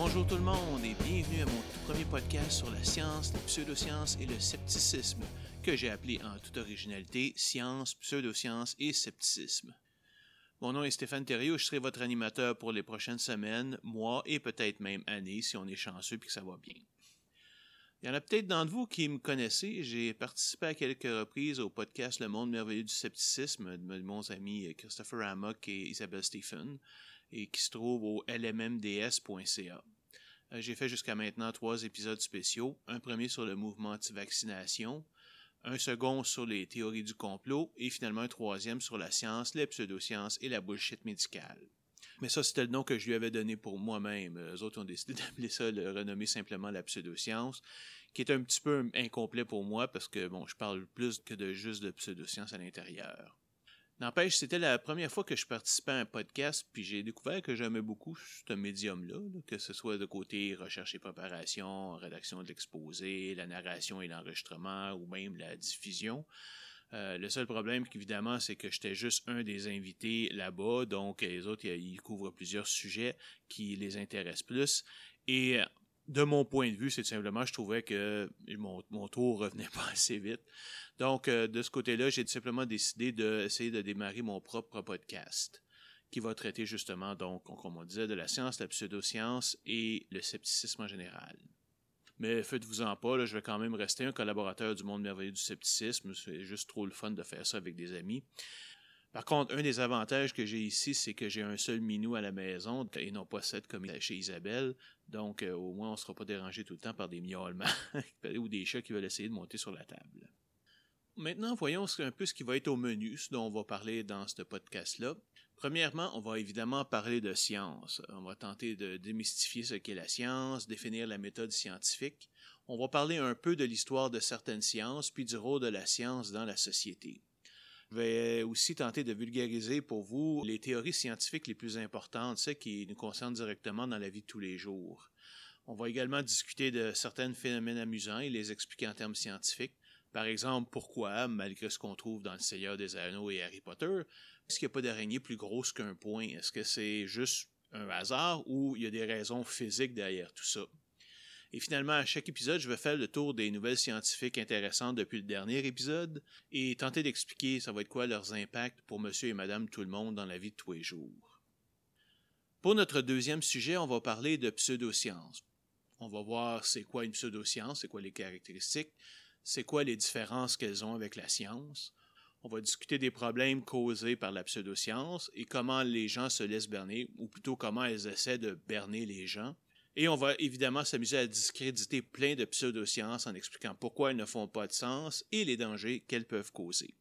Bonjour tout le monde et bienvenue à mon premier podcast sur la science, les pseudosciences et le scepticisme, que j'ai appelé en toute originalité Science, pseudosciences et scepticisme. Mon nom est Stéphane Thériault, je serai votre animateur pour les prochaines semaines, mois et peut-être même années si on est chanceux et que ça va bien. Il y en a peut-être d'entre vous qui me connaissez. J'ai participé à quelques reprises au podcast Le Monde merveilleux du scepticisme de mon ami Christopher Amok et Isabelle Stephen et qui se trouve au lmmds.ca. Euh, j'ai fait jusqu'à maintenant trois épisodes spéciaux. Un premier sur le mouvement anti-vaccination, un second sur les théories du complot et finalement un troisième sur la science, les pseudosciences et la bullshit médicale. Mais ça, c'était le nom que je lui avais donné pour moi-même. Les autres ont décidé d'appeler ça, le renommer simplement la pseudoscience, qui est un petit peu incomplet pour moi parce que, bon, je parle plus que de juste de pseudoscience à l'intérieur. N'empêche, c'était la première fois que je participais à un podcast, puis j'ai découvert que j'aimais beaucoup ce médium-là, que ce soit de côté recherche et préparation, rédaction de l'exposé, la narration et l'enregistrement, ou même la diffusion. Euh, le seul problème, évidemment, c'est que j'étais juste un des invités là-bas, donc les autres, ils couvrent plusieurs sujets qui les intéressent plus. Et de mon point de vue, c'est simplement, je trouvais que mon, mon tour revenait pas assez vite. Donc, euh, de ce côté-là, j'ai simplement décidé d'essayer de démarrer mon propre podcast qui va traiter justement, donc, comme on disait, de la science, la pseudoscience et le scepticisme en général. Mais faites-vous-en pas, je vais quand même rester un collaborateur du monde merveilleux du scepticisme. C'est juste trop le fun de faire ça avec des amis. Par contre, un des avantages que j'ai ici, c'est que j'ai un seul minou à la maison et non pas sept comme chez Isabelle. Donc, euh, au moins, on ne sera pas dérangé tout le temps par des miaulements ou des chats qui veulent essayer de monter sur la table. Maintenant, voyons un peu ce qui va être au menu, ce dont on va parler dans ce podcast-là. Premièrement, on va évidemment parler de science. On va tenter de démystifier ce qu'est la science, définir la méthode scientifique. On va parler un peu de l'histoire de certaines sciences, puis du rôle de la science dans la société. Vais aussi tenter de vulgariser pour vous les théories scientifiques les plus importantes, celles qui nous concernent directement dans la vie de tous les jours. On va également discuter de certains phénomènes amusants et les expliquer en termes scientifiques. Par exemple, pourquoi, malgré ce qu'on trouve dans Le Seigneur des Anneaux et Harry Potter, est-ce qu'il n'y a pas d'araignée plus grosse qu'un point? Est-ce que c'est juste un hasard ou il y a des raisons physiques derrière tout ça? Et finalement, à chaque épisode, je vais faire le tour des nouvelles scientifiques intéressantes depuis le dernier épisode et tenter d'expliquer ça va être quoi leurs impacts pour monsieur et madame tout le monde dans la vie de tous les jours. Pour notre deuxième sujet, on va parler de pseudosciences. On va voir c'est quoi une pseudoscience, c'est quoi les caractéristiques, c'est quoi les différences qu'elles ont avec la science. On va discuter des problèmes causés par la pseudoscience et comment les gens se laissent berner, ou plutôt comment elles essaient de berner les gens. Et on va évidemment s'amuser à discréditer plein de pseudosciences en expliquant pourquoi elles ne font pas de sens et les dangers qu'elles peuvent causer.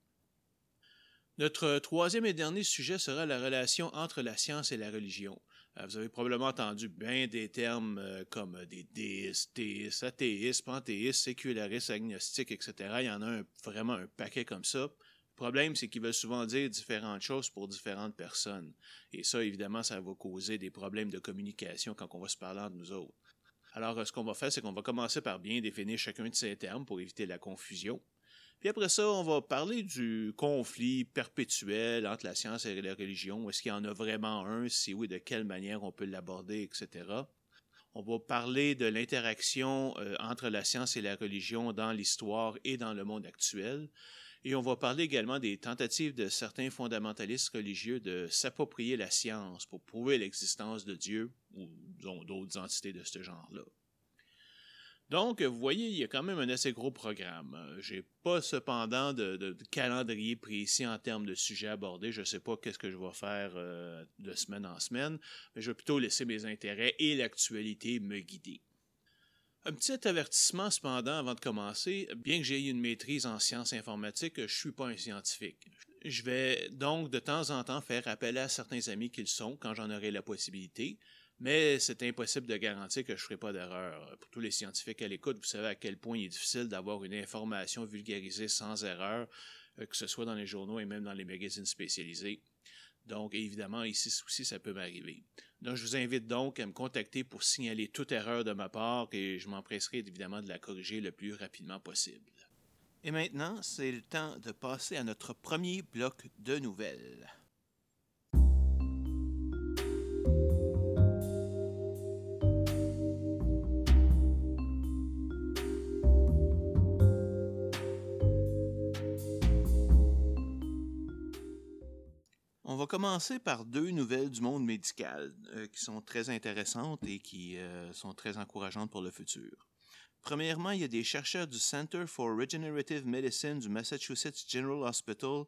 Notre troisième et dernier sujet sera la relation entre la science et la religion. Euh, vous avez probablement entendu bien des termes euh, comme des déistes, théistes, athéistes, panthéistes, sécularistes, agnostiques, etc. Il y en a vraiment un paquet comme ça. Le problème, c'est qu'ils veulent souvent dire différentes choses pour différentes personnes. Et ça, évidemment, ça va causer des problèmes de communication quand on va se parler entre nous autres. Alors, euh, ce qu'on va faire, c'est qu'on va commencer par bien définir chacun de ces termes pour éviter la confusion. Puis après ça, on va parler du conflit perpétuel entre la science et la religion. Est-ce qu'il y en a vraiment un? Si oui, de quelle manière on peut l'aborder, etc. On va parler de l'interaction euh, entre la science et la religion dans l'histoire et dans le monde actuel. Et on va parler également des tentatives de certains fondamentalistes religieux de s'approprier la science pour prouver l'existence de Dieu ou d'autres entités de ce genre-là. Donc, vous voyez, il y a quand même un assez gros programme. J'ai pas cependant de, calendrier précis en termes de sujets abordés. Je sais pas qu'est-ce que je vais faire euh, de semaine en semaine, mais je vais plutôt laisser mes intérêts et l'actualité me guider. Un petit avertissement cependant avant de commencer, bien que j'aie une maîtrise en sciences informatiques, je suis pas un scientifique. Je vais donc de temps en temps faire appel à certains amis qu'ils sont quand j'en aurai la possibilité, mais c'est impossible de garantir que je ferai pas d'erreur. Pour tous les scientifiques à l'écoute, vous savez à quel point il est difficile d'avoir une information vulgarisée sans erreur, euh, que ce soit dans les journaux et même dans les magazines spécialisés. Donc, évidemment, ici aussi, ça peut m'arriver. Donc, je vous invite donc à me contacter pour signaler toute erreur de ma part et je m'empresserai évidemment de la corriger le plus rapidement possible. Et maintenant, c'est le temps de passer à notre premier bloc de nouvelles. Va commencer par deux nouvelles du monde médical euh, qui sont très intéressantes et qui euh, sont très encourageantes pour le futur. Premièrement, il y a des chercheurs du Center for Regenerative Medicine du Massachusetts General Hospital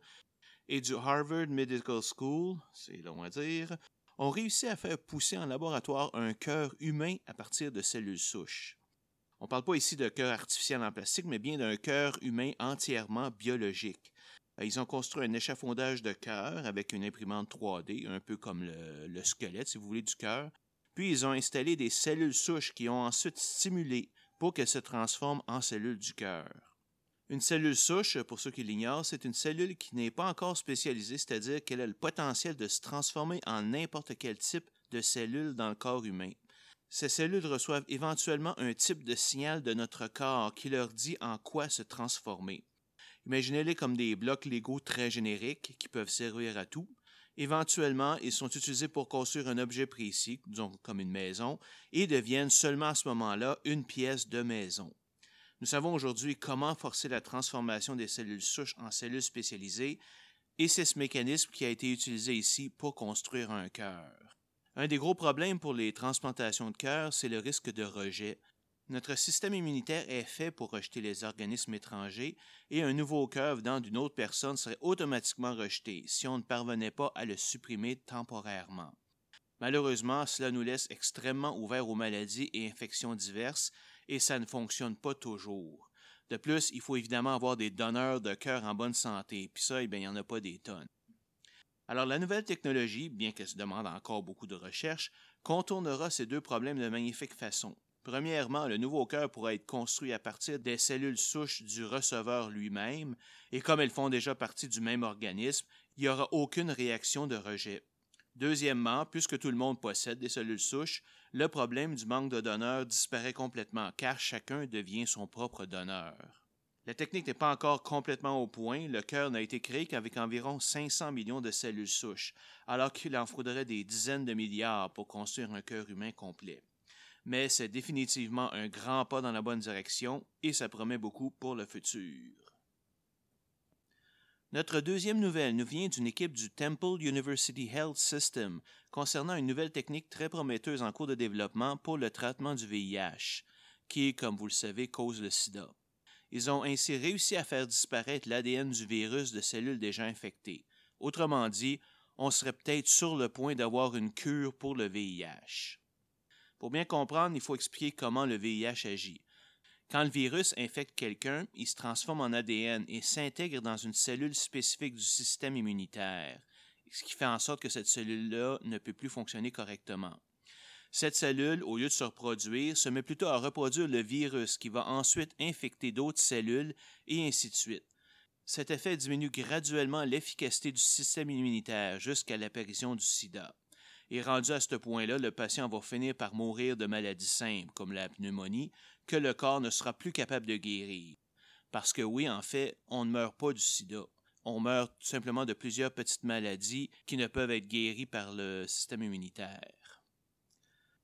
et du Harvard Medical School, c'est long à dire, ont réussi à faire pousser en laboratoire un cœur humain à partir de cellules souches. On ne parle pas ici de cœur artificiel en plastique, mais bien d'un cœur humain entièrement biologique. Euh, ils ont construit un échafaudage de cœur avec une imprimante 3D, un peu comme le, squelette, si vous voulez, du cœur. Puis ils ont installé des cellules souches qui ont ensuite stimulé pour qu'elles se transforment en cellules du cœur. Une cellule souche, pour ceux qui l'ignorent, c'est une cellule qui n'est pas encore spécialisée, c'est-à-dire qu'elle a le potentiel de se transformer en n'importe quel type de cellule dans le corps humain. Ces cellules reçoivent éventuellement un type de signal de notre corps qui leur dit en quoi se transformer. Imaginez-les comme des blocs Lego très génériques qui peuvent servir à tout. Éventuellement, ils sont utilisés pour construire un objet précis, disons comme une maison, et deviennent seulement à ce moment-là une pièce de maison. Nous savons aujourd'hui comment forcer la transformation des cellules souches en cellules spécialisées, et c'est ce mécanisme qui a été utilisé ici pour construire un cœur. Un des gros problèmes pour les transplantations de cœur, c'est le risque de rejet. Notre système immunitaire est fait pour rejeter les organismes étrangers et un nouveau cœur venant d'une autre personne serait automatiquement rejeté si on ne parvenait pas à le supprimer temporairement. Malheureusement, cela nous laisse extrêmement ouverts aux maladies et infections diverses et ça ne fonctionne pas toujours. De plus, il faut évidemment avoir des donneurs de cœur en bonne santé, puis ça, eh il n'y en a pas des tonnes. Alors la nouvelle technologie, bien qu'elle se demande encore beaucoup de recherche, contournera ces deux problèmes de magnifique façon. Premièrement, le nouveau cœur pourra être construit à partir des cellules souches du receveur lui-même, et comme elles font déjà partie du même organisme, il n'y aura aucune réaction de rejet. Deuxièmement, puisque tout le monde possède des cellules souches, le problème du manque de donneurs disparaît complètement car chacun devient son propre donneur. La technique n'est pas encore complètement au point. Le cœur n'a été créé qu'avec environ 500 millions de cellules souches, alors qu'il en faudrait des dizaines de milliards pour construire un cœur humain complet. Mais c'est définitivement un grand pas dans la bonne direction et ça promet beaucoup pour le futur. Notre deuxième nouvelle nous vient d'une équipe du Temple University Health System concernant une nouvelle technique très prometteuse en cours de développement pour le traitement du VIH, qui, comme vous le savez, cause le sida. Ils ont ainsi réussi à faire disparaître l'ADN du virus de cellules déjà infectées. Autrement dit, on serait peut-être sur le point d'avoir une cure pour le VIH. Pour bien comprendre, il faut expliquer comment le VIH agit. Quand le virus infecte quelqu'un, il se transforme en ADN et s'intègre dans une cellule spécifique du système immunitaire, ce qui fait en sorte que cette cellule-là ne peut plus fonctionner correctement. Cette cellule, au lieu de se reproduire, se met plutôt à reproduire le virus qui va ensuite infecter d'autres cellules et ainsi de suite. Cet effet diminue graduellement l'efficacité du système immunitaire jusqu'à l'apparition du sida. Et rendu à ce point-là, le patient va finir par mourir de maladies simples comme la pneumonie, que le corps ne sera plus capable de guérir. Parce que oui, en fait, on ne meurt pas du sida. On meurt tout simplement de plusieurs petites maladies qui ne peuvent être guéries par le système immunitaire.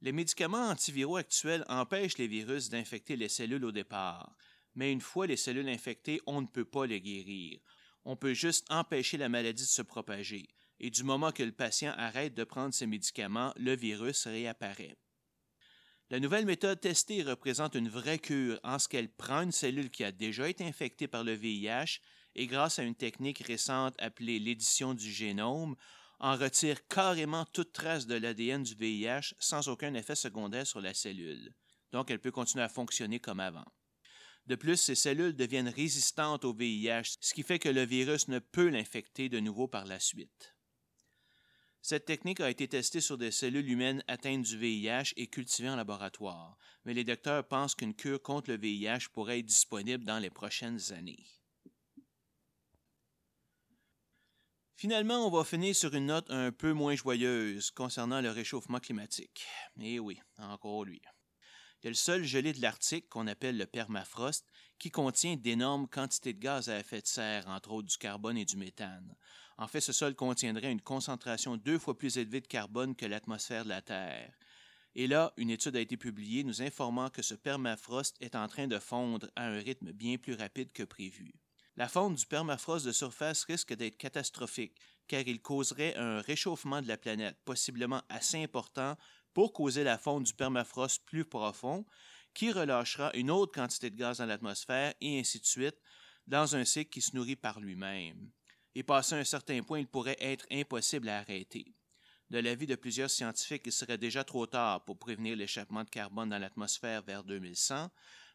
Les médicaments antiviraux actuels empêchent les virus d'infecter les cellules au départ, mais une fois les cellules infectées, on ne peut pas les guérir. On peut juste empêcher la maladie de se propager, et du moment que le patient arrête de prendre ses médicaments, le virus réapparaît. La nouvelle méthode testée représente une vraie cure en ce qu'elle prend une cellule qui a déjà été infectée par le VIH et grâce à une technique récente appelée l'édition du génome, en retire carrément toute trace de l'ADN du VIH sans aucun effet secondaire sur la cellule. Donc elle peut continuer à fonctionner comme avant. De plus, ces cellules deviennent résistantes au VIH, ce qui fait que le virus ne peut l'infecter de nouveau par la suite. Cette technique a été testée sur des cellules humaines atteintes du VIH et cultivées en laboratoire, mais les docteurs pensent qu'une cure contre le VIH pourrait être disponible dans les prochaines années. Finalement, on va finir sur une note un peu moins joyeuse concernant le réchauffement climatique. Eh oui, encore lui. Il y a le seul gelé de l'Arctique, qu'on appelle le permafrost, qui contient d'énormes quantités de gaz à effet de serre, entre autres du carbone et du méthane. En fait, ce sol contiendrait une concentration deux fois plus élevée de carbone que l'atmosphère de la Terre. Et là, une étude a été publiée nous informant que ce permafrost est en train de fondre à un rythme bien plus rapide que prévu. La fonte du permafrost de surface risque d'être catastrophique, car il causerait un réchauffement de la planète, possiblement assez important pour causer la fonte du permafrost plus profond, qui relâchera une autre quantité de gaz dans l'atmosphère, et ainsi de suite, dans un cycle qui se nourrit par lui-même. Et passé un certain point, il pourrait être impossible à arrêter. De l'avis de plusieurs scientifiques, il serait déjà trop tard pour prévenir l'échappement de carbone dans l'atmosphère vers 2100,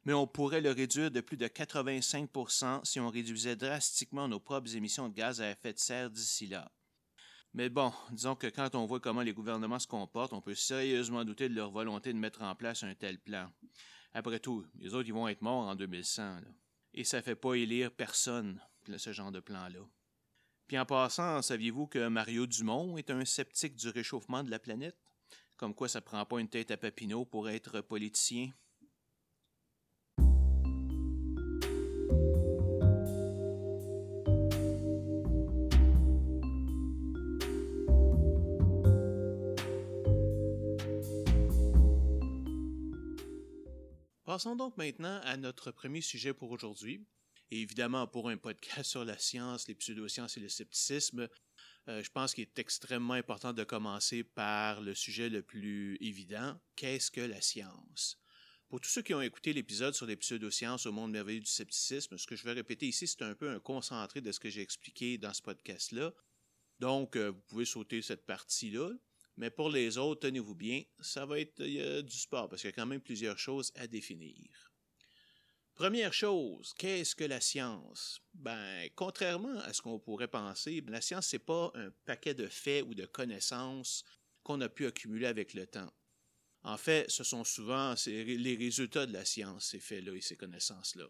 mais on pourrait le réduire de plus de 85% si on réduisait drastiquement nos propres émissions de gaz à effet de serre d'ici là. Mais bon, disons que quand on voit comment les gouvernements se comportent, on peut sérieusement douter de leur volonté de mettre en place un tel plan. Après tout, les autres, vont être morts en 2100. Et ça fait pas élire personne, ce genre de plan-là. Puis en passant, saviez-vous que Mario Dumont est un sceptique du réchauffement de la planète? Comme quoi ça prend pas une tête à Papineau pour être politicien? Passons donc maintenant à notre premier sujet pour aujourd'hui. Évidemment, pour un podcast sur la science, les pseudosciences et le scepticisme, euh, je pense qu'il est extrêmement important de commencer par le sujet le plus évident. Qu'est-ce que la science? Pour tous ceux qui ont écouté l'épisode sur les pseudosciences au monde merveilleux du scepticisme, ce que je vais répéter ici, c'est un peu un concentré de ce que j'ai expliqué dans ce podcast-là. Donc, euh, vous pouvez sauter cette partie-là. Mais pour les autres, tenez-vous bien, ça va être du sport parce qu'il y a quand même plusieurs choses à définir. Première chose, qu'est-ce que la science? Ben, contrairement à ce qu'on pourrait penser, la science, c'est pas un paquet de faits ou de connaissances qu'on a pu accumuler avec le temps. En fait, ce sont souvent les résultats de la science, ces faits-là et ces connaissances-là.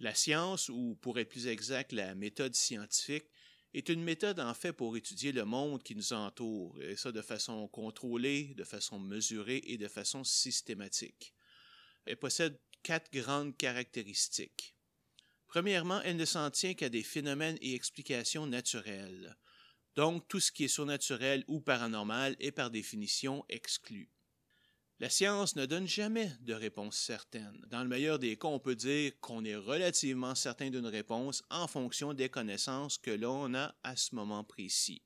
La science, ou pour être plus exact, la méthode scientifique, est une méthode en fait pour étudier le monde qui nous entoure, et ça de façon contrôlée, de façon mesurée et de façon systématique. Elle possède quatre grandes caractéristiques. Premièrement, elle ne s'en tient qu'à des phénomènes et explications naturelles. Donc, tout ce qui est surnaturel ou paranormal est par définition exclu. La science ne donne jamais de réponse certaine. Dans le meilleur des cas, on peut dire qu'on est relativement certain d'une réponse en fonction des connaissances que l'on a à ce moment précis.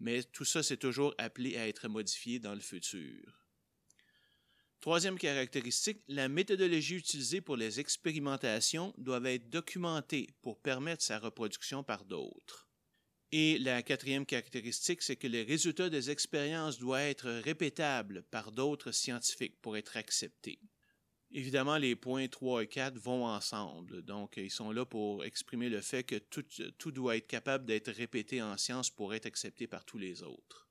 Mais tout ça, c'est toujours appelé à être modifié dans le futur. Troisième caractéristique, la méthodologie utilisée pour les expérimentations doit être documentée pour permettre sa reproduction par d'autres. Et la quatrième caractéristique, c'est que les résultats des expériences doivent être répétables par d'autres scientifiques pour être acceptés. Évidemment, les points 3 et 4 vont ensemble. Donc, ils sont là pour exprimer le fait que tout, tout doit être capable d'être répété en science pour être accepté par tous les autres.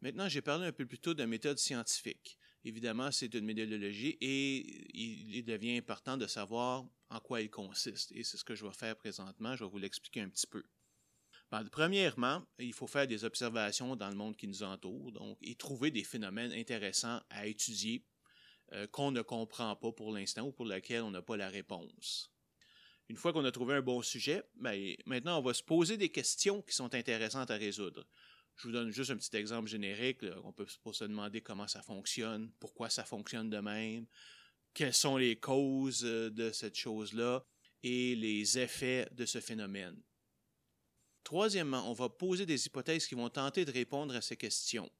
Maintenant, j'ai parlé un peu plus tôt de méthode scientifique. Évidemment, c'est une méthodologie et il devient important de savoir en quoi elle consiste. Et c'est ce que je vais faire présentement. Je vais vous l'expliquer un petit peu. Ben, premièrement, il faut faire des observations dans le monde qui nous entoure, et trouver des phénomènes intéressants à étudier euh, qu'on ne comprend pas pour l'instant ou pour lesquels on n'a pas la réponse. Une fois qu'on a trouvé un bon sujet, ben, maintenant on va se poser des questions qui sont intéressantes à résoudre. Je vous donne juste un petit exemple générique. On peut se demander comment ça fonctionne, pourquoi ça fonctionne de même, quelles sont les causes euh, de cette chose-là et les effets de ce phénomène. Troisièmement, on va poser des hypothèses qui vont tenter de répondre à ces questions.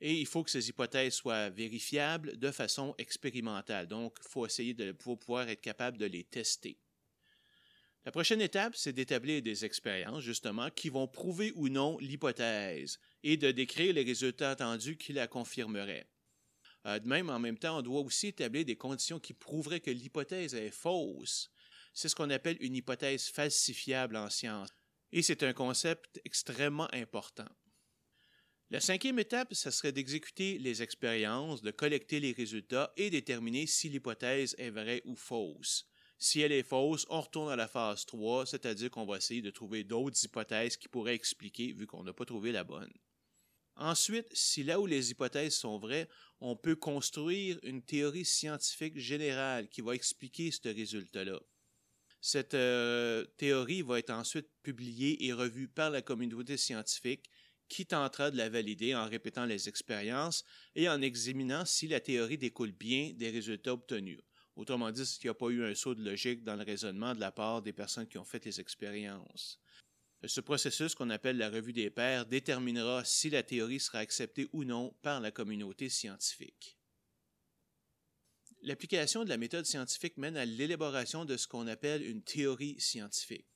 Et il faut que ces hypothèses soient vérifiables de façon expérimentale. Donc, il faut essayer de pouvoir être capable de les tester. La prochaine étape, c'est d'établir des expériences, justement, qui vont prouver ou non l'hypothèse et de décrire les résultats attendus qui la confirmeraient. Euh, de même, en même temps, on doit aussi établir des conditions qui prouveraient que l'hypothèse est fausse. C'est ce qu'on appelle une hypothèse falsifiable en science. Et c'est un concept extrêmement important. La cinquième étape, ce serait d'exécuter les expériences, de collecter les résultats et déterminer si l'hypothèse est vraie ou fausse. Si elle est fausse, on retourne à la phase 3, c'est-à-dire qu'on va essayer de trouver d'autres hypothèses qui pourraient expliquer vu qu'on n'a pas trouvé la bonne. Ensuite, si là où les hypothèses sont vraies, on peut construire une théorie scientifique générale qui va expliquer ce résultat-là. Cette euh, théorie va être ensuite publiée et revue par la communauté scientifique qui tentera de la valider en répétant les expériences et en examinant si la théorie découle bien des résultats obtenus. Autrement dit, qu'il n'y a pas eu un saut de logique dans le raisonnement de la part des personnes qui ont fait les expériences. Ce processus qu'on appelle la revue des pairs déterminera si la théorie sera acceptée ou non par la communauté scientifique. L'application de la méthode scientifique mène à l'élaboration de ce qu'on appelle une théorie scientifique.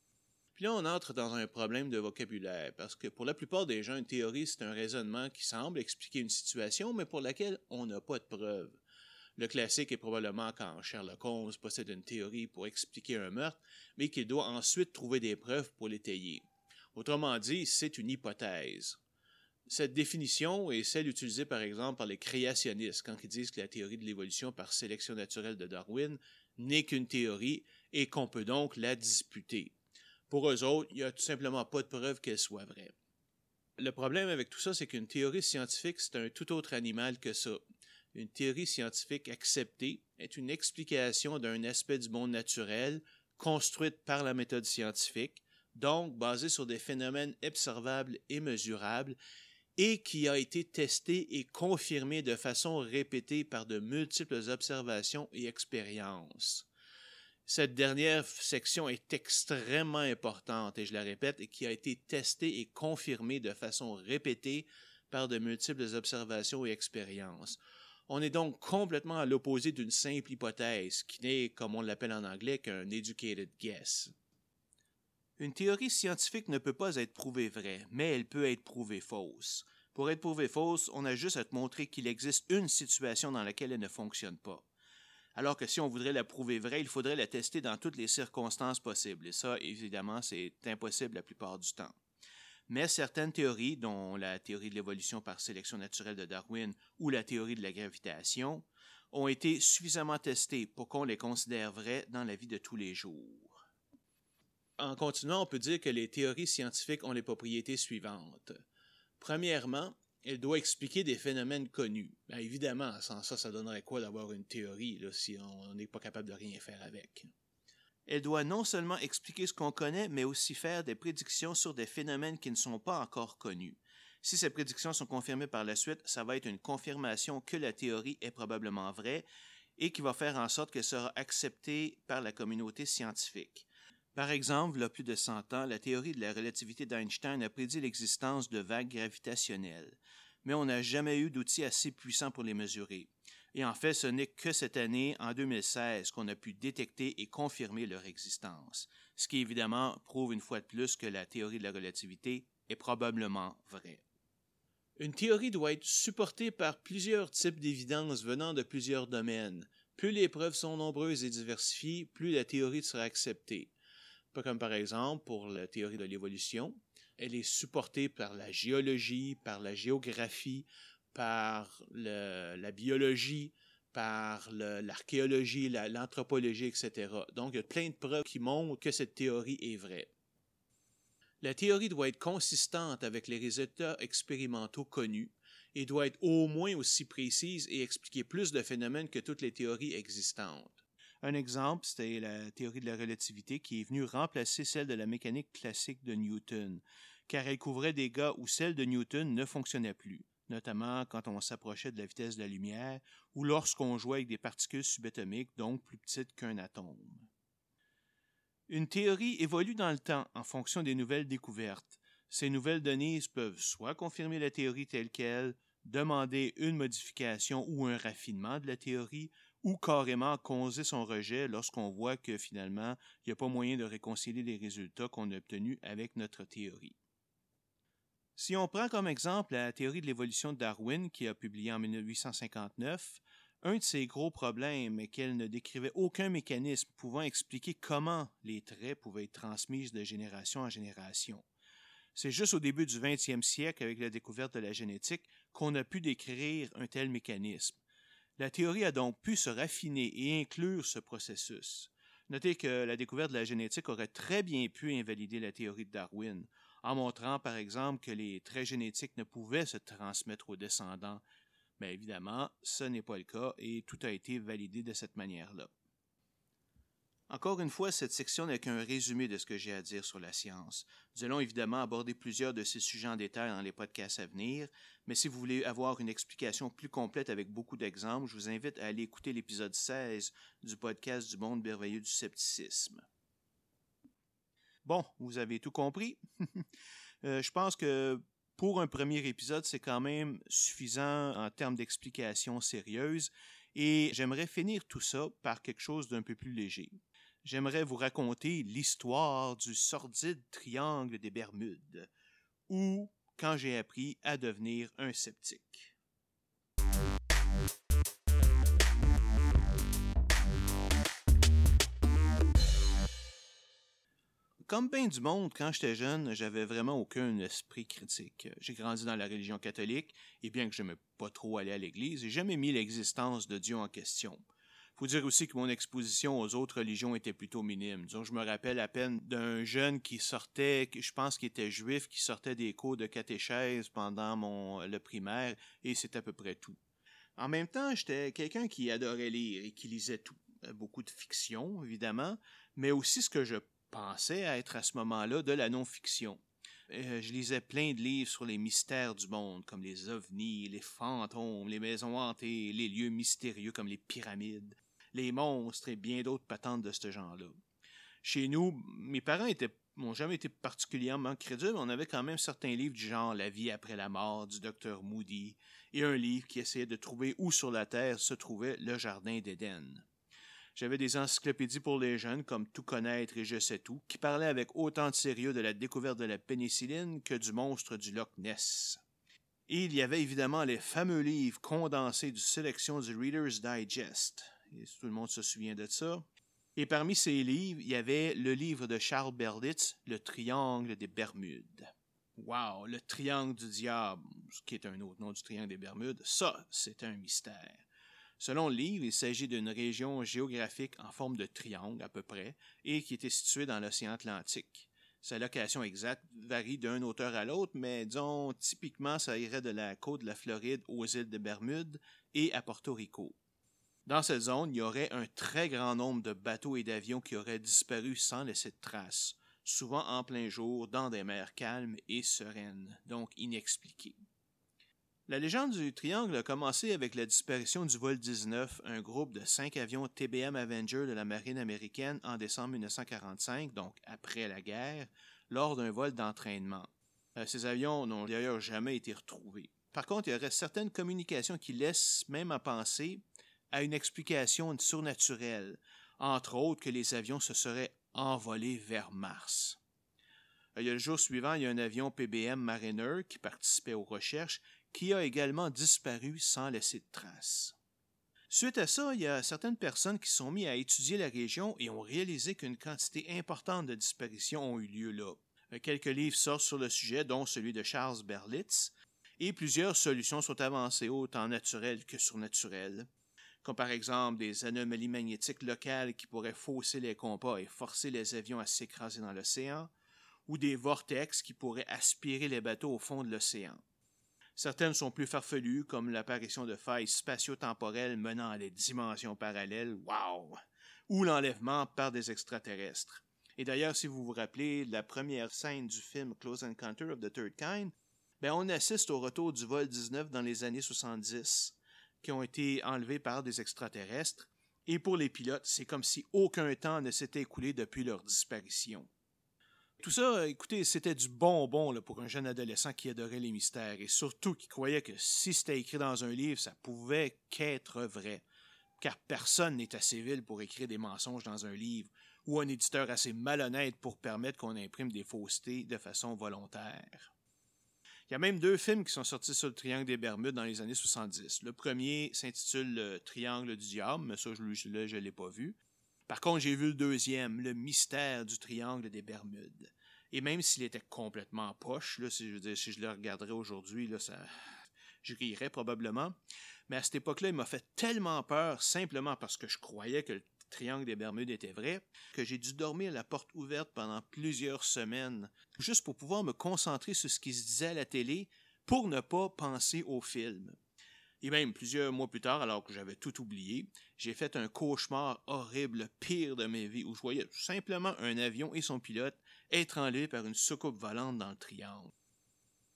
Puis là, on entre dans un problème de vocabulaire, parce que pour la plupart des gens, une théorie, c'est un raisonnement qui semble expliquer une situation, mais pour laquelle on n'a pas de preuves. Le classique est probablement quand Sherlock Holmes possède une théorie pour expliquer un meurtre, mais qu'il doit ensuite trouver des preuves pour l'étayer. Autrement dit, c'est une hypothèse. Cette définition est celle utilisée par exemple par les créationnistes quand ils disent que la théorie de l'évolution par sélection naturelle de Darwin n'est qu'une théorie et qu'on peut donc la disputer. Pour eux autres, il n'y a tout simplement pas de preuve qu'elle soit vraie. Le problème avec tout ça, c'est qu'une théorie scientifique, c'est un tout autre animal que ça. Une théorie scientifique acceptée est une explication d'un aspect du monde naturel construite par la méthode scientifique donc basé sur des phénomènes observables et mesurables, et qui a été testé et confirmé de façon répétée par de multiples observations et expériences. Cette dernière section est extrêmement importante, et je la répète, et qui a été testée et confirmée de façon répétée par de multiples observations et expériences. On est donc complètement à l'opposé d'une simple hypothèse, qui n'est, comme on l'appelle en anglais, qu'un educated guess. Une théorie scientifique ne peut pas être prouvée vraie, mais elle peut être prouvée fausse. Pour être prouvée fausse, on a juste à te montrer qu'il existe une situation dans laquelle elle ne fonctionne pas. Alors que si on voudrait la prouver vraie, il faudrait la tester dans toutes les circonstances possibles. Et ça, évidemment, c'est impossible la plupart du temps. Mais certaines théories, dont la théorie de l'évolution par sélection naturelle de Darwin ou la théorie de la gravitation, ont été suffisamment testées pour qu'on les considère vraies dans la vie de tous les jours en continuant, on peut dire que les théories scientifiques ont les propriétés suivantes. Premièrement, elles doivent expliquer des phénomènes connus. Bien, évidemment, sans ça, ça donnerait quoi d'avoir une théorie si on n'est pas capable de rien faire avec? Elle doit non seulement expliquer ce qu'on connaît, mais aussi faire des prédictions sur des phénomènes qui ne sont pas encore connus. Si ces prédictions sont confirmées par la suite, ça va être une confirmation que la théorie est probablement vraie et qui va faire en sorte qu'elle sera acceptée par la communauté scientifique. Par exemple, il y a plus de 100 ans, la théorie de la relativité d'Einstein a prédit l'existence de vagues gravitationnelles, mais on n'a jamais eu d'outils assez puissants pour les mesurer. Et en fait, ce n'est que cette année, en 2016, qu'on a pu détecter et confirmer leur existence, ce qui évidemment prouve une fois de plus que la théorie de la relativité est probablement vraie. Une théorie doit être supportée par plusieurs types d'évidences venant de plusieurs domaines. Plus les preuves sont nombreuses et diversifiées, plus la théorie sera acceptée. Pas comme par exemple pour la théorie de l'évolution. Elle est supportée par la géologie, par la géographie, par la biologie, par l'archéologie, l'anthropologie, etc. Donc, il y a plein de preuves qui montrent que cette théorie est vraie. La théorie doit être consistante avec les résultats expérimentaux connus et doit être au moins aussi précise et expliquer plus de phénomènes que toutes les théories existantes. Un exemple, c'était la théorie de la relativité qui est venue remplacer celle de la mécanique classique de Newton, car elle couvrait des cas où celle de Newton ne fonctionnait plus, notamment quand on s'approchait de la vitesse de la lumière ou lorsqu'on jouait avec des particules subatomiques, donc plus petites qu'un atome. Une théorie évolue dans le temps en fonction des nouvelles découvertes. Ces nouvelles données peuvent soit confirmer la théorie telle qu'elle, demander une modification ou un raffinement de la théorie, ou carrément causer son rejet lorsqu'on voit que finalement, il n'y a pas moyen de réconcilier les résultats qu'on a obtenus avec notre théorie. Si on prend comme exemple la théorie de l'évolution de Darwin, qui a publié en 1859, un de ses gros problèmes est qu'elle ne décrivait aucun mécanisme pouvant expliquer comment les traits pouvaient être transmis de génération en génération. C'est juste au début du 20e siècle, avec la découverte de la génétique, qu'on a pu décrire un tel mécanisme. La théorie a donc pu se raffiner et inclure ce processus. Notez que la découverte de la génétique aurait très bien pu invalider la théorie de Darwin, en montrant par exemple que les traits génétiques ne pouvaient se transmettre aux descendants. Mais évidemment, ce n'est pas le cas et tout a été validé de cette manière-là. Encore une fois, cette section n'est qu'un résumé de ce que j'ai à dire sur la science. Nous allons évidemment aborder plusieurs de ces sujets en détail dans les podcasts à venir, mais si vous voulez avoir une explication plus complète avec beaucoup d'exemples, je vous invite à aller écouter l'épisode 16 du podcast du monde merveilleux du scepticisme. Bon, vous avez tout compris. Euh, je pense que pour un premier épisode, c'est quand même suffisant en termes d'explications sérieuses, et j'aimerais finir tout ça par quelque chose d'un peu plus léger j'aimerais vous raconter l'histoire du sordide triangle des Bermudes, ou quand j'ai appris à devenir un sceptique. Comme bien du monde, quand j'étais jeune, j'avais vraiment aucun esprit critique. J'ai grandi dans la religion catholique, et bien que je n'aimais pas trop aller à l'église, j'ai jamais mis l'existence de Dieu en question faut dire aussi que mon exposition aux autres religions était plutôt minime. Disons, je me rappelle à peine d'un jeune qui sortait, je pense qu'il était juif, qui sortait des cours de catéchèse pendant mon, le primaire, et c'est à peu près tout. En même temps, j'étais quelqu'un qui adorait lire et qui lisait tout. Euh, beaucoup de fiction, évidemment, mais aussi ce que je pensais être à ce moment-là de la non-fiction. Euh, je lisais plein de livres sur les mystères du monde, comme les ovnis, les fantômes, les maisons hantées, les lieux mystérieux comme les pyramides, les monstres et bien d'autres patentes de ce genre-là. Chez nous, mes parents n'ont jamais été particulièrement crédules, mais on avait quand même certains livres du genre La vie après la mort du docteur Moody et un livre qui essayait de trouver où sur la Terre se trouvait le jardin d'Éden. J'avais des encyclopédies pour les jeunes comme Tout connaître et Je sais tout, qui parlaient avec autant de sérieux de la découverte de la pénicilline que du monstre du Loch Ness. Et il y avait évidemment les fameux livres condensés du sélection du Reader's Digest. Et tout le monde se souvient de ça. Et parmi ces livres, il y avait le livre de Charles Berlitz, Le Triangle des Bermudes. Wow, le Triangle du Diable, ce qui est un autre nom du Triangle des Bermudes, ça, c'est un mystère. Selon le livre, il s'agit d'une région géographique en forme de triangle à peu près et qui était située dans l'océan Atlantique. Sa location exacte varie d'un auteur à l'autre, mais disons typiquement ça irait de la côte de la Floride aux îles de Bermude et à Porto Rico. Dans cette zone, il y aurait un très grand nombre de bateaux et d'avions qui auraient disparu sans laisser de traces, souvent en plein jour dans des mers calmes et sereines, donc inexpliquées. La légende du triangle a commencé avec la disparition du vol 19, un groupe de cinq avions TBM Avenger de la marine américaine en décembre 1945, donc après la guerre, lors d'un vol d'entraînement. Euh, ces avions n'ont d'ailleurs jamais été retrouvés. Par contre, il y aurait certaines communications qui laissent même à penser à une explication surnaturelle, entre autres que les avions se seraient envolés vers Mars. Euh, il le jour suivant, il y a un avion PBM Mariner qui participait aux recherches qui a également disparu sans laisser de traces. Suite à ça, il y a certaines personnes qui sont mises à étudier la région et ont réalisé qu'une quantité importante de disparitions ont eu lieu là. Euh, quelques livres sortent sur le sujet, dont celui de Charles Berlitz, et plusieurs solutions sont avancées autant naturelles que surnaturelles, comme par exemple des anomalies magnétiques locales qui pourraient fausser les compas et forcer les avions à s'écraser dans l'océan, ou des vortex qui pourraient aspirer les bateaux au fond de l'océan. Certaines sont plus farfelues, comme l'apparition de failles spatio-temporelles menant à des dimensions parallèles, wow! ou l'enlèvement par des extraterrestres. Et d'ailleurs, si vous vous rappelez la première scène du film Close Encounter of the Third Kind, ben on assiste au retour du vol 19 dans les années 70, qui ont été enlevés par des extraterrestres, et pour les pilotes, c'est comme si aucun temps ne s'était écoulé depuis leur disparition. Tout ça, écoutez, c'était du bonbon là, pour un jeune adolescent qui adorait les mystères et surtout qui croyait que si c'était écrit dans un livre, ça pouvait qu'être vrai. Car personne n'est assez vil pour écrire des mensonges dans un livre ou un éditeur assez malhonnête pour permettre qu'on imprime des faussetés de façon volontaire. Il y a même deux films qui sont sortis sur le Triangle des Bermudes dans les années 70. Le premier s'intitule Le Triangle du Diable, mais ça, je ne l'ai pas vu. Par contre, j'ai vu le deuxième, Le mystère du triangle des Bermudes. Et même s'il était complètement poche, si, je le regarderais aujourd'hui, je rirais probablement. Mais à cette époque-là, il m'a fait tellement peur, simplement parce que je croyais que le triangle des Bermudes était vrai, que j'ai dû dormir la porte ouverte pendant plusieurs semaines, juste pour pouvoir me concentrer sur ce qui se disait à la télé, pour ne pas penser au film. Et même plusieurs mois plus tard, alors que j'avais tout oublié, j'ai fait un cauchemar horrible, pire de ma vie, où je voyais simplement un avion et son pilote enlevés par une soucoupe volante dans le triangle.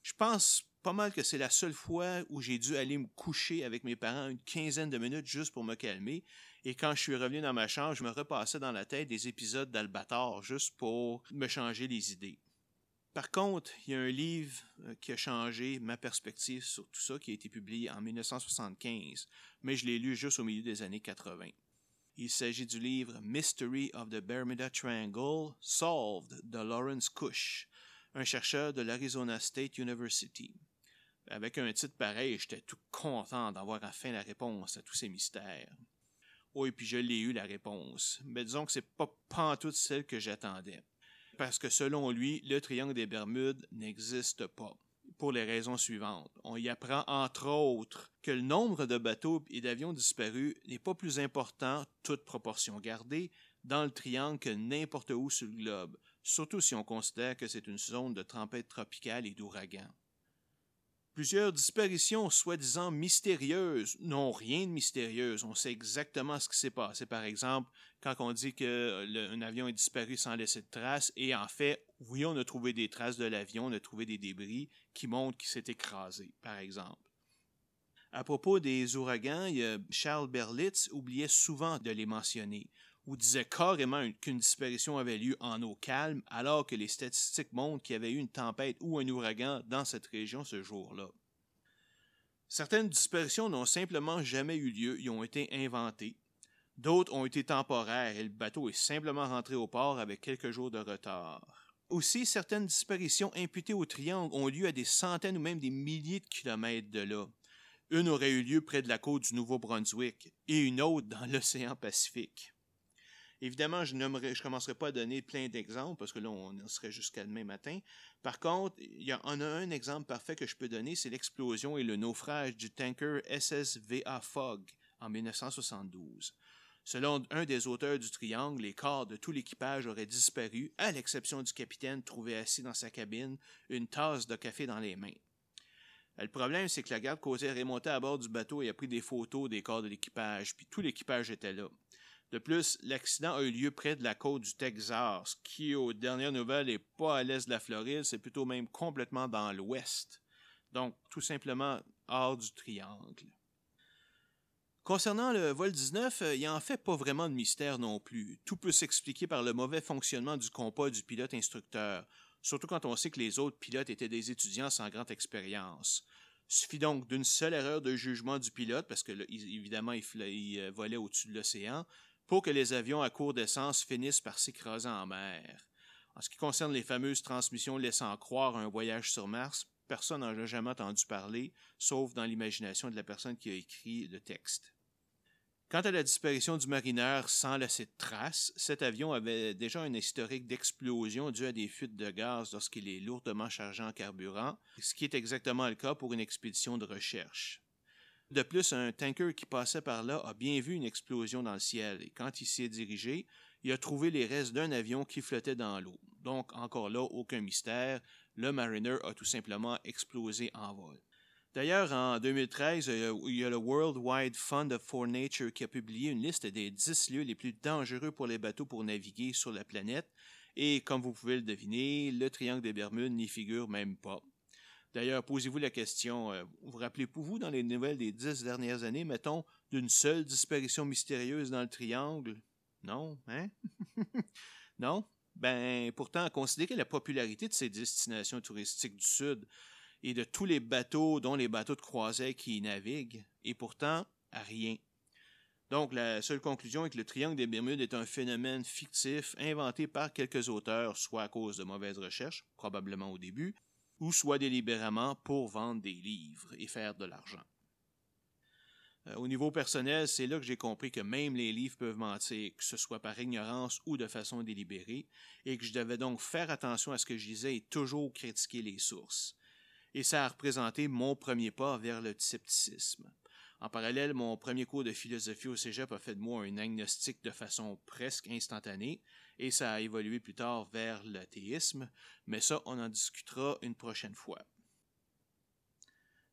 Je pense pas mal que c'est la seule fois où j'ai dû aller me coucher avec mes parents une quinzaine de minutes juste pour me calmer. Et quand je suis revenu dans ma chambre, je me repassais dans la tête des épisodes d'Albator juste pour me changer les idées. Par contre, il y a un livre euh, qui a changé ma perspective sur tout ça, qui a été publié en 1975, mais je l'ai lu juste au milieu des années 80. Il s'agit du livre Mystery of the Bermuda Triangle, Solved de Lawrence Cush, un chercheur de l'Arizona State University. Avec un titre pareil, j'étais tout content d'avoir enfin la réponse à tous ces mystères. Et puis je l'ai eu la réponse, mais disons que c'est pas pantoute celle que j'attendais parce que selon lui, le triangle des Bermudes n'existe pas. Pour les raisons suivantes. On y apprend entre autres que le nombre de bateaux et d'avions disparus n'est pas plus important, toute proportion gardée, dans le triangle que n'importe où sur le globe, surtout si on considère que c'est une zone de tempête tropicale et d'ouragan. Plusieurs disparitions soi-disant mystérieuses n'ont rien de mystérieuse. On sait exactement ce qui s'est passé. Par exemple, quand on dit qu'un avion est disparu sans laisser de traces, et en fait, oui, on a trouvé des traces de l'avion, on a trouvé des débris qui montrent qu'il s'est écrasé, par exemple. À propos des ouragans, Charles Berlitz oubliait souvent de les mentionner, ou disait carrément qu'une disparition avait lieu en eau calme, alors que les statistiques montrent qu'il y avait eu une tempête ou un ouragan dans cette région ce jour-là. Certaines disparitions n'ont simplement jamais eu lieu et ont été inventées. D'autres ont été temporaires et le bateau est simplement rentré au port avec quelques jours de retard. Aussi, certaines disparitions imputées au triangle ont lieu à des centaines ou même des milliers de kilomètres de là. Une aurait eu lieu près de la côte du Nouveau-Brunswick et une autre dans l'océan Pacifique. Évidemment, je ne commencerai pas à donner plein d'exemples parce que là, on en serait jusqu'à demain matin. Par contre, il y a, a un exemple parfait que je peux donner, c'est l'explosion et le naufrage du tanker SSVA Fog en 1972. Selon un des auteurs du Triangle, les corps de tout l'équipage auraient disparu, à l'exception du capitaine trouvé assis dans sa cabine, une tasse de café dans les mains. Le problème, c'est que la garde côtière est montée à bord du bateau et a pris des photos des corps de l'équipage, puis tout l'équipage était là. De plus, l'accident a eu lieu près de la côte du Texas, qui, aux dernières nouvelles, n'est pas à l'est de la Floride, c'est plutôt même complètement dans l'ouest. Donc, tout simplement hors du triangle. Concernant le vol 19, il n'y en fait pas vraiment de mystère non plus. Tout peut s'expliquer par le mauvais fonctionnement du compas du pilote instructeur, surtout quand on sait que les autres pilotes étaient des étudiants sans grande expérience. Suffit donc d'une seule erreur de jugement du pilote, parce que évidemment il, il euh, volait au-dessus de l'océan, pour que les avions à court d'essence finissent par s'écraser en mer. En ce qui concerne les fameuses transmissions laissant croire un voyage sur Mars, personne n'en a jamais entendu parler, sauf dans l'imagination de la personne qui a écrit le texte. Quant à la disparition du marineur sans laisser de traces, cet avion avait déjà un historique d'explosion due à des fuites de gaz lorsqu'il est lourdement chargé en carburant, ce qui est exactement le cas pour une expédition de recherche. De plus, un tanker qui passait par là a bien vu une explosion dans le ciel et quand il s'y est dirigé, il a trouvé les restes d'un avion qui flottait dans l'eau. Donc, encore là, aucun mystère, le Mariner a tout simplement explosé en vol. D'ailleurs, en 2013, il y a le World Wide Fund for Nature qui a publié une liste des 10 lieux les plus dangereux pour les bateaux pour naviguer sur la planète. Et comme vous pouvez le deviner, le triangle des Bermudes n'y figure même pas. D'ailleurs, posez-vous la question, euh, vous vous rappelez-vous dans les nouvelles des dix dernières années, mettons, d'une seule disparition mystérieuse dans le triangle? Non, hein? non? Ben, pourtant, considérez la popularité de ces destinations touristiques du Sud et de tous les bateaux, dont les bateaux de croisière qui y naviguent, et pourtant, rien. Donc, la seule conclusion est que le triangle des Bermudes est un phénomène fictif inventé par quelques auteurs, soit à cause de mauvaises recherches, probablement au début, ou soit délibérément pour vendre des livres et faire de l'argent. Euh, au niveau personnel, c'est là que j'ai compris que même les livres peuvent mentir, que ce soit par ignorance ou de façon délibérée, et que je devais donc faire attention à ce que je disais et toujours critiquer les sources. Et ça a représenté mon premier pas vers le scepticisme. En parallèle, mon premier cours de philosophie au cégep a fait de moi un agnostique de façon presque instantanée, et ça a évolué plus tard vers l'athéisme, mais ça, on en discutera une prochaine fois.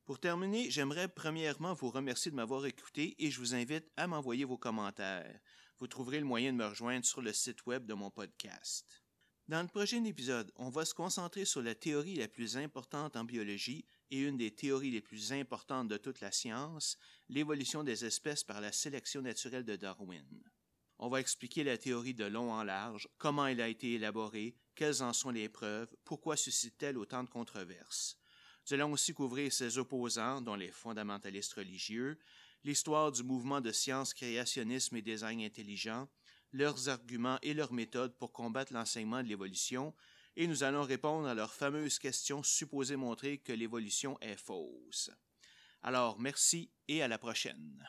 Pour terminer, j'aimerais premièrement vous remercier de m'avoir écouté et je vous invite à m'envoyer vos commentaires. Vous trouverez le moyen de me rejoindre sur le site web de mon podcast. Dans le prochain épisode, on va se concentrer sur la théorie la plus importante en biologie et une des théories les plus importantes de toute la science, l'évolution des espèces par la sélection naturelle de Darwin. On va expliquer la théorie de long en large, comment elle a été élaborée, quelles en sont les preuves, pourquoi suscite-t-elle autant de controverses. Nous allons aussi couvrir ses opposants, dont les fondamentalistes religieux, l'histoire du mouvement de science, créationnisme et design intelligent, leurs arguments et leurs méthodes pour combattre l'enseignement de l'évolution, et nous allons répondre à leurs fameuses questions supposées montrer que l'évolution est fausse. Alors, merci et à la prochaine.